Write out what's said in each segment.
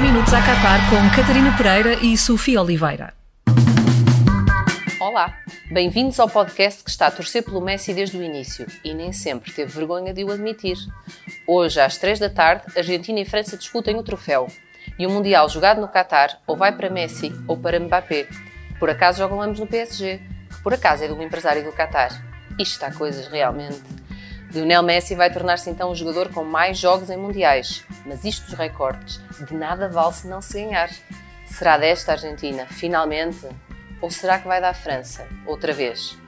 minutos a Qatar com Catarina Pereira e Sofia Oliveira. Olá, bem-vindos ao podcast que está a torcer pelo Messi desde o início e nem sempre teve vergonha de o admitir. Hoje, às 3 da tarde, Argentina e França discutem o troféu. E o Mundial jogado no Qatar ou vai para Messi ou para Mbappé. Por acaso jogam ambos no PSG, que por acaso é de um empresário do Qatar. Isto está coisas realmente. Lionel Messi vai tornar-se então o jogador com mais jogos em mundiais, mas isto dos recordes de nada vale se não se ganhar. Será desta Argentina, finalmente? Ou será que vai dar França, outra vez?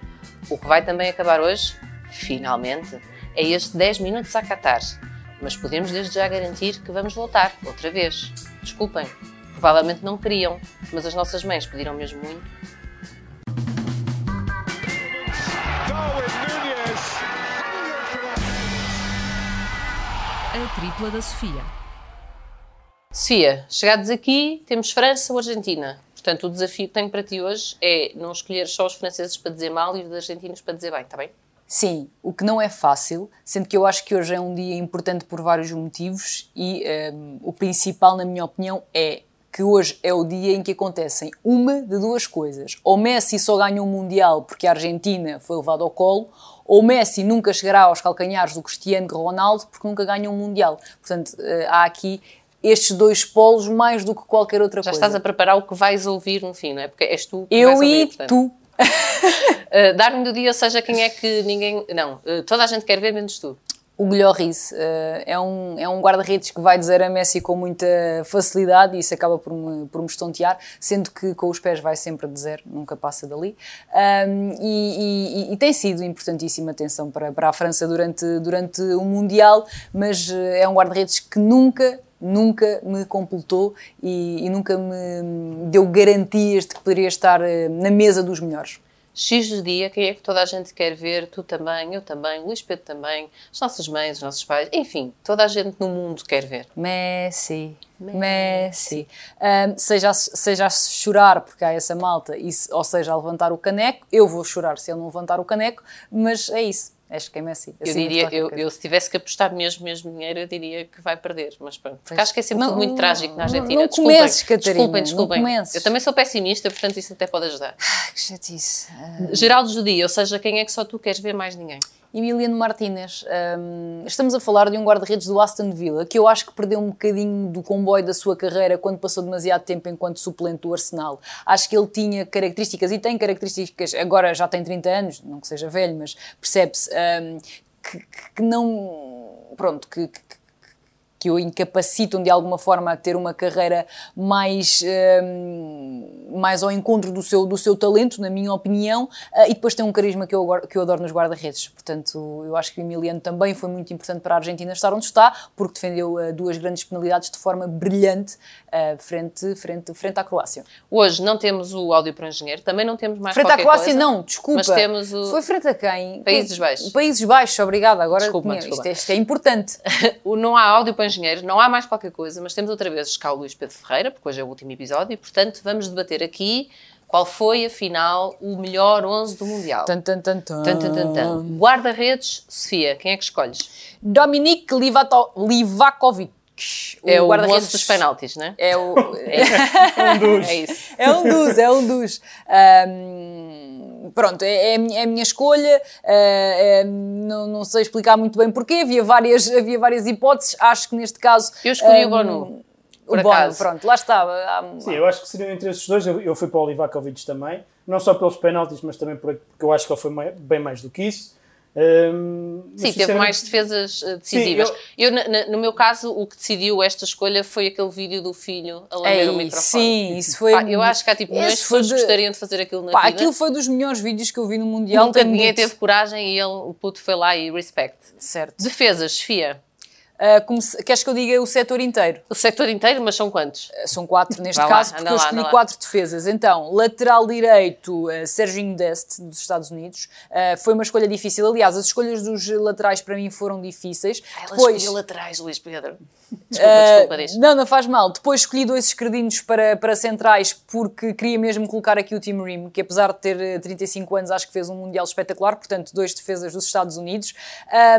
O que vai também acabar hoje, finalmente, é este 10 minutos a Qatar. Mas podemos desde já garantir que vamos voltar, outra vez. Desculpem, provavelmente não queriam, mas as nossas mães pediram mesmo muito tripla da Sofia. Sofia, chegados aqui, temos França ou Argentina. Portanto, o desafio que tenho para ti hoje é não escolher só os franceses para dizer mal e os argentinos para dizer bem, está bem? Sim, o que não é fácil, sendo que eu acho que hoje é um dia importante por vários motivos e um, o principal, na minha opinião, é que hoje é o dia em que acontecem uma de duas coisas. Ou Messi só ganha um Mundial porque a Argentina foi levada ao colo, ou Messi nunca chegará aos calcanhares do Cristiano Ronaldo porque nunca ganha um Mundial. Portanto, eh, há aqui estes dois polos mais do que qualquer outra Já coisa. Já estás a preparar o que vais ouvir no fim, não é? Porque és tu que Eu vais ouvir, e portanto. tu. uh, Dar-me do dia, ou seja, quem é que ninguém... Não, uh, toda a gente quer ver, menos tu. O Guilherme uh, é um, é um guarda-redes que vai dizer a Messi com muita facilidade e isso acaba por me, por me estontear, sendo que com os pés vai sempre dizer, nunca passa dali. Um, e, e, e, tem sido importantíssima atenção para, para a França durante, durante o Mundial, mas uh, é um guarda-redes que nunca nunca me completou e, e, nunca me deu garantias de que poderia estar uh, na mesa dos melhores. X do dia, quem é que toda a gente quer ver? Tu também, eu também, Luís Pedro também, as nossas mães, os nossos pais, enfim, toda a gente no mundo quer ver. Messi, Messi. Messi. Um, seja, seja a chorar porque há essa malta, ou seja a levantar o caneco, eu vou chorar se ele não levantar o caneco, mas é isso. Acho que é Messi. Eu diria, eu, eu, se tivesse que apostar mesmo, mesmo dinheiro, eu diria que vai perder. Mas pronto, porque acho que é sempre não, muito trágico na Argentina. Não, não desculpem, comeces, Catarina. Desculpem, desculpem. Não eu também sou pessimista, portanto isso até pode ajudar. Ah, que chatice. Uh... Geraldo Judia, ou seja, quem é que só tu queres ver mais ninguém? Emiliano Martínez. Um, estamos a falar de um guarda-redes do Aston Villa que eu acho que perdeu um bocadinho do comboio da sua carreira quando passou demasiado tempo enquanto suplente do Arsenal. Acho que ele tinha características, e tem características, agora já tem 30 anos, não que seja velho, mas percebe-se, um, que, que, não. Pronto, que, que, que o incapacitam de alguma forma a ter uma carreira mais, um, mais ao encontro do seu, do seu talento, na minha opinião, uh, e depois tem um carisma que eu, que eu adoro nos guarda-redes. Portanto, eu acho que o Emiliano também foi muito importante para a Argentina estar onde está, porque defendeu uh, duas grandes penalidades de forma brilhante uh, frente, frente, frente à Croácia. Hoje não temos o áudio para o engenheiro, também não temos mais Frente à Croácia, coisa, não, desculpa. Mas temos o... Foi frente a quem? Países Baixos. Países Baixos, obrigada. Agora, desculpa, desculpa. Isto, é, isto é importante. não há áudio para engenheiro, não há mais qualquer coisa, mas temos outra vez cá o Luís Pedro Ferreira, porque hoje é o último episódio, e portanto vamos debater aqui qual foi, afinal, o melhor 11 do Mundial. Tan, tan, tan, tan. Tan, tan, tan. Guarda-redes, Sofia, quem é que escolhes? Dominic Livato, Livakovic. O é o guarda-redes dos penaltis, não é? É, o, é, um dos. É isso. É um dos, é um dos. Um, pronto, é, é, a minha escolha. Uh, não, não, sei explicar muito bem porquê. Havia várias, havia várias hipóteses. Acho que neste caso. Eu escolhi um, o Bonu. o Bono, pronto, lá estava. Sim, eu acho que seriam entre esses dois. Eu, eu fui para o Livakovic também. Não só pelos penaltis, mas também porque eu acho que ele foi bem mais do que isso. Um, Sim, teve mais defesas decisivas. Sim, eu... eu no meu caso, o que decidiu esta escolha foi aquele vídeo do filho a lamber o microfone. Sim, isso foi. Pá, eu acho que há tipo milhões de pessoas que gostariam de fazer aquilo na Pá, vida. Aquilo foi dos melhores vídeos que eu vi no Mundial. Nunca ninguém teve coragem e ele, o puto foi lá e respect. Certo. Defesas, Sofia. Uh, queres que eu diga o setor inteiro? O setor inteiro, mas são quantos? Uh, são quatro neste Vai caso, lá, porque eu lá, escolhi quatro defesas. Então, lateral direito, uh, Serginho Dest, dos Estados Unidos. foi uma escolha difícil. Aliás, as escolhas dos laterais para mim foram difíceis. Ela Depois, laterais, Luís Pedro. Desculpa, desculpa. Não, não faz mal. Depois escolhi dois esquerdinos para, para centrais porque queria mesmo colocar aqui o Tim Rim, que apesar de ter 35 anos, acho que fez um Mundial espetacular. Portanto, dois defesas dos Estados Unidos.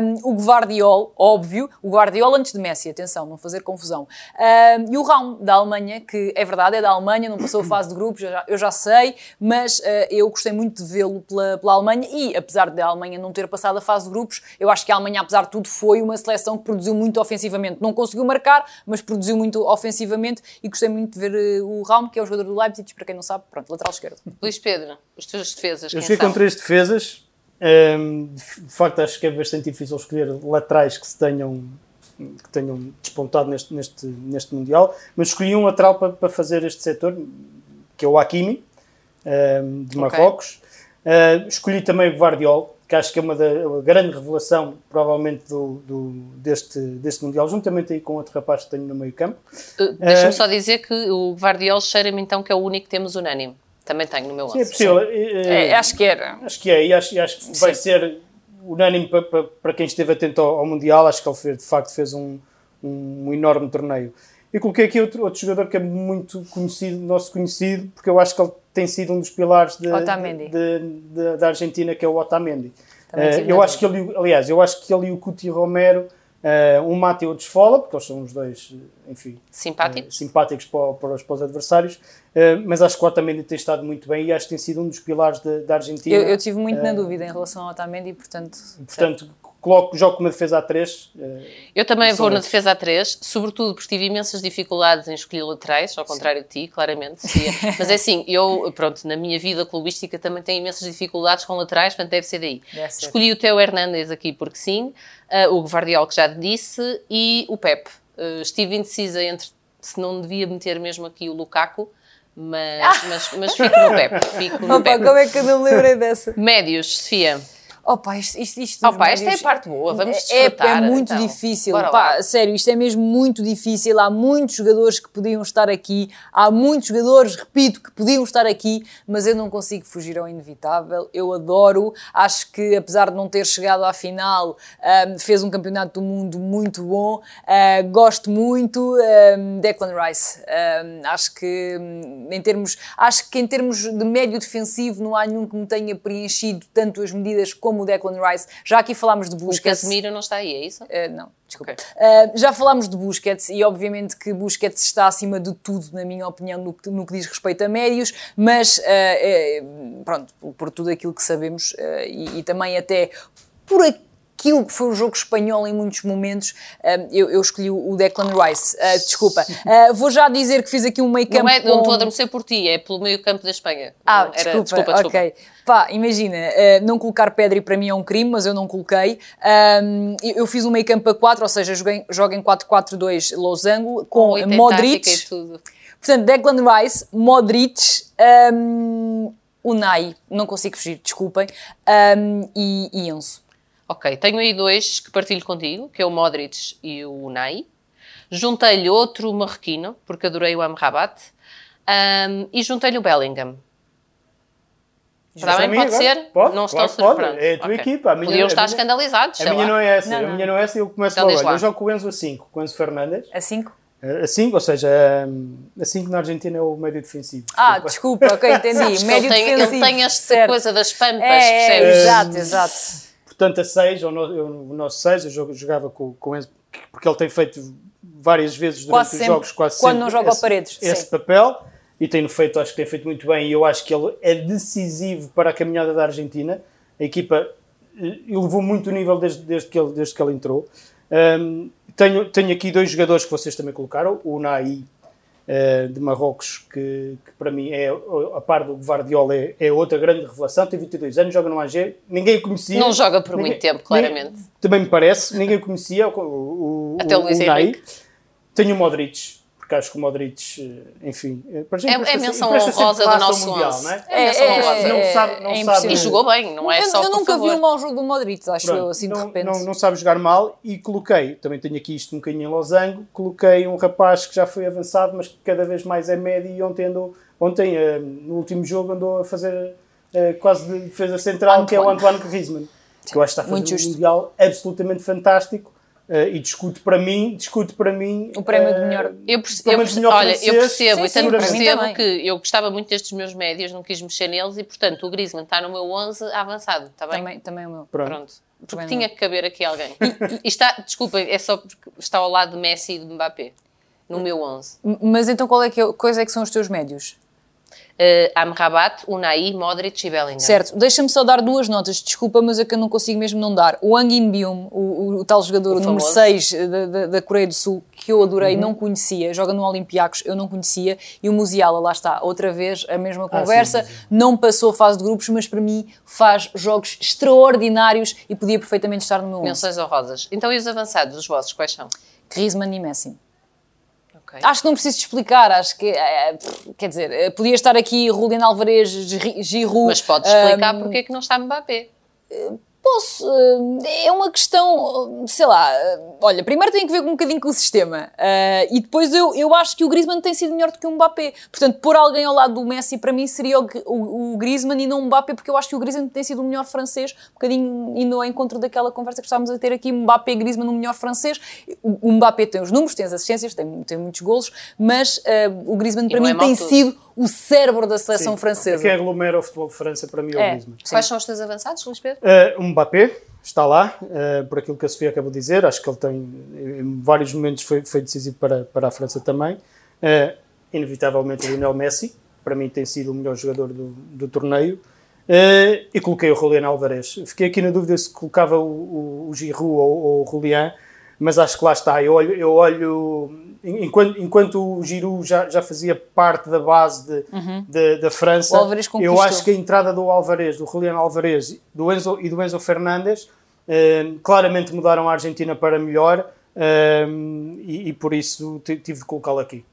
Um, o Guardiol, óbvio. O Guardiola antes de Messi, atenção, não fazer confusão. Uh, e o Raum, da Alemanha, que é verdade, é da Alemanha, não passou a fase de grupos, eu já, eu já sei, mas uh, eu gostei muito de vê-lo pela, pela Alemanha e, apesar de a Alemanha não ter passado a fase de grupos, eu acho que a Alemanha, apesar de tudo, foi uma seleção que produziu muito ofensivamente. Não conseguiu marcar, mas produziu muito ofensivamente e gostei muito de ver uh, o Raum, que é o jogador do Leipzig, para quem não sabe, pronto, lateral esquerdo. Luís Pedro, as tuas defesas, Eu são? com três defesas. Um, de facto, acho que é bastante difícil escolher laterais que se tenham que tenham despontado neste, neste, neste Mundial, mas escolhi um lateral para, para fazer este setor, que é o Hakimi, um, de Marrocos. Uh, escolhi também o Guardiola, que acho que é uma da a grande revelação, provavelmente, do, do- deste, deste Mundial, juntamente aí com outro rapaz que tenho no meio campo. Uh, Deixa-me Eh, só dizer que o Guardiola cheira-me então que é o único que temos unânime. Também tenho no meu Sim, é possível. Eh, É, acho que era. Acho que é, e acho, e acho que vai ser unânime para, para, para quem esteve atento ao, ao Mundial. Acho que ele fez, de facto fez um, um, enorme torneio. E coloquei aqui outro, outro jogador que é muito conhecido, nosso conhecido, porque eu acho que ele tem sido um dos pilares de- de- de- da Argentina, que é o Otamendi. Tive eu acho que ele, aliás, eu acho que ele e o Cuti Romero, eh, um mata e outro esfola, porque eles são os dois, eh, enfim, Simpáticos? eh, simpáticos para, para os, para os adversários, eh, mas acho que o Otamendi tem estado muito bem e acho que tem sido um dos pilares da- da Argentina. Eu, eu tive muito na Eh, dúvida em relação ao Otamendi, portanto... Portanto, coloco, jogo com uma defesa a 3. Eu também vou na esses. defesa a 3, sobretudo porque tive imensas dificuldades em escolher laterais, ao contrário de ti, claramente. Sofia. Mas é assim, eu, pronto, na minha vida clubística também tenho imensas dificuldades com laterais, portanto deve ser daí. Deve ser. Escolhi o Teo Hernandes aqui porque sim, ah, o Guardiola que já te disse e o Pep. Ah, estive indecisa entre se não devia meter mesmo aqui o Lukaku, mas, mas, mas fico no Pep. Fico no Opa, Pep. como é que eu não me lembrei dessa? Médios, Sofia. Opa, isto, isto, isto Opa, esta é a parte boa, vamos É, desfrutar. é muito então. difícil, pá, sério, isto é mesmo muito difícil. Há muitos jogadores que podiam estar aqui, há muitos jogadores, repito, que podiam estar aqui, mas eu não consigo fugir ao inevitável. Eu adoro, acho que apesar de não ter chegado à final, ahm, fez um campeonato do mundo muito bom. Ah, gosto muito ahm, Declan Rice. Ahm, acho que hum, em termos, acho que em termos de médio defensivo não há nenhum que me tenha preenchido tanto as medidas como o Declan Rice. Já aqui falámos de O Busquets. Casemiro não está aí, é isso? Uh, não, desculpa. Ok. Uh, já falámos de Busquets e obviamente que Busquets está acima de tudo, na minha opinião, no que, no que diz respeito a médios, mas uh, pronto, por tudo aquilo que sabemos e, e também até por aquilo que foi o jogo espanhol em muitos momentos, uh, eu, eu escolhi o Declan Rice. Uh, desculpa. Uh, vou já dizer que fiz aqui um meio campo. Não, é, não estou a adormecer por ti, é pelo meio campo da Espanha. ah, Era- desculpa, ok. Pá, imagina, não colocar Pedri para mim é um crime, mas eu não coloquei. Eu, fiz um meio campo a 4, ou seja, joguei, jogo em 4-4-2 losango, com Oi, Modric. Portanto, Declan Rice, Modric, ahm, Unai, não consigo fugir, desculpem, ahm, e, e Enzo. Ok, tenho aí dois que partilho contigo, que é o Modric e o Unai. Juntei-lhe outro marroquino, porque adorei o Amrabat. Ahm, e juntei-lhe o Bellingham. Está bem? Pode agora? ser? Pode, não claro estão surpresos. É a tua Ok. equipa, a minha- Podiam a estar minha- escandalizados, A minha lá. não é essa, Não, a não. minha não é essa e eu começo Então logo. Eu jogo com o Enzo a 5, com o Enzo Fernandes. A 5? A 5, ou seja, a 5 na Argentina é o médio defensivo. Ah, Desculpa. desculpa, ok, entendi. Médio ele, tem, defensivo. ele tem esta certo. coisa das pampas, É, é, percebes? exato, exato. Portanto, a 6, o, nosso 6, eu jogava com, com Enzo, porque ele tem feito várias vezes durante Quase os sempre, jogos, quase quando sempre, não joga esse, Paredes, esse sim. papel. E tem feito, acho que tem feito muito bem, e eu acho que ele é decisivo para a caminhada da Argentina. A equipa eh, elevou muito o nível desde, desde, que, ele, desde que ele entrou. Ahm, tenho, tenho aqui dois jogadores que vocês também colocaram, o Unai eh, de Marrocos, que, que para mim é, a par do Guardiola, é, é outra grande revelação. Tem 22 anos, joga no AG, ninguém o conhecia. Não joga por Ninguém- muito tempo, ninguém- claramente. também me parece, ninguém o conhecia, o, o, Até o Luís Unai. Henrique. Tenho o Modric, porque acho que o Modric, eh, enfim, eh, para gente É- empresta- é menção empresta sempre honrosa do nosso Mundial, onze. não é? É menção honrosa. Não sabe, não é sabe. E jogou bem, não é eu, só eu nunca favor. vi um mau jogo do Modric, acho Pronto, eu, assim de não, repente. Não, não sabe jogar mal e coloquei, também tenho aqui isto um bocadinho em losango, coloquei um rapaz que já foi avançado, mas que cada vez mais é médio e ontem, andou, ontem eh, no último jogo andou a fazer quase de defesa central, que é o Antoine. Antoine Griezmann, que eu acho que está a fazer Muito um mundial absolutamente fantástico. Uh, e discute para mim, discute para mim o prémio uh, de melhor. Eu, perce eu, perce olha, eu percebo, sim, sim, eu percebo que eu gostava muito destes meus médios, não quis mexer neles e, portanto, o Griezmann está no meu 11 avançado, está bem? Também, também o meu. Pronto. Pronto. Porque também tinha que caber aqui alguém. e, e está, desculpa, é só porque está ao lado de Messi e de Mbappé, no meu 11. Mas então qual é que, é, quais é que são os teus médios? Uh, Amrabat, Unai, Modric e Bellingham. Certo, deixa-me só dar duas notas, desculpa, mas é que eu não consigo mesmo não dar. O Wang In-byum, o, o, tal jogador, o número 6 da, da, da, Coreia do Sul, que eu adorei, uhum. não conhecia, joga no Olympiacos, eu não conhecia, e o Musiala, lá está, outra vez a mesma conversa, ah, sim, sim. não passou a fase de grupos, mas para mim faz jogos extraordinários e podia perfeitamente estar no meu 11. Menções honrosas. Então e os avançados, os vossos, quais são? Griezmann e Messi. Okay. Acho que não preciso explicar, acho que, é, quer dizer, eh, podia estar aqui Julian Alvarez, Giroud... Mas podes explicar um, porque é que não está Mbappé. Posso. Eh, é uma questão, sei lá. Olha, primeiro tem que ver um bocadinho com o sistema. Uh, e depois eu, eu acho que o Griezmann tem sido melhor do que o Mbappé. Portanto, pôr alguém ao lado do Messi para mim seria o, o, o Griezmann e não o Mbappé, porque eu acho que o Griezmann tem sido o melhor francês. Um bocadinho indo ao encontro daquela conversa que estávamos a ter aqui: Mbappé e Griezmann, o melhor francês. O, o Mbappé tem os números, tem as assistências, tem, tem muitos golos, mas uh, o Griezmann para mim é tem tudo. sido o cérebro da seleção Sim. francesa. Quem aglomera o futebol de França para mim é, o Griezmann. Quais são os teus avançados, Luís Pedro? Uh, o Mbappé está lá, uh, por aquilo que a Sofia acabou de dizer. Acho que ele tem, em vários momentos, foi, foi decisivo para, para a França também. Uh, inevitavelmente, o Lionel Messi, para mim, tem sido o melhor jogador do, do torneio. Uh, e coloquei o Julian Alvarez. Fiquei aqui na dúvida se colocava o, o, o Giroud ou, ou o Julian, mas acho que lá está. Eu olho, eu olho enquanto, enquanto o Giroud já, já fazia parte da base de, uhum. de da França, eu acho que a entrada do Alvarez, do Juliano Alvarez do Enzo, e do Enzo Fernandes eh, claramente mudaram a Argentina para melhor eh, e, e, por isso tive de colocá-lo aqui.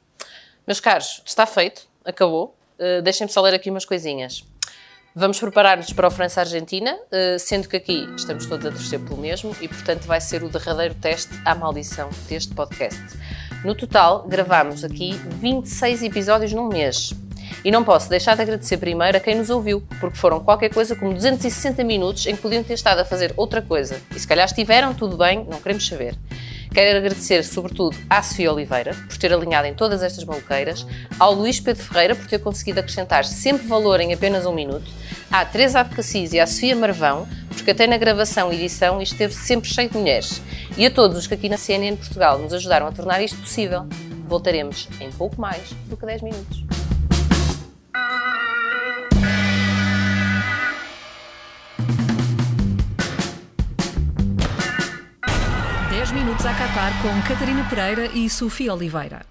Meus caros, está feito, acabou. Uh, Deixem-me só ler aqui umas coisinhas. Vamos preparar-nos para o França-Argentina, sendo que aqui estamos todos a torcer pelo mesmo e, portanto, vai ser o derradeiro teste à maldição deste podcast. No total, gravámos aqui 26 episódios num mês. E não posso deixar de agradecer primeiro a quem nos ouviu, porque foram qualquer coisa como 260 minutos em que podiam ter estado a fazer outra coisa. E se calhar estiveram, tudo bem, não queremos saber. Quero agradecer, sobretudo, à Sofia Oliveira por ter alinhado em todas estas maluqueiras, ao Luís Pedro Ferreira por ter conseguido acrescentar sempre valor em apenas um minuto, à Teresa Abcacis e à Sofia Marvão, porque até na gravação e edição isto esteve sempre cheio de mulheres, e a todos os que aqui na CNN Portugal nos ajudaram a tornar isto possível. Voltaremos em pouco mais do que 10 minutos. A Qatar com Catarina Pereira e Sofia Oliveira.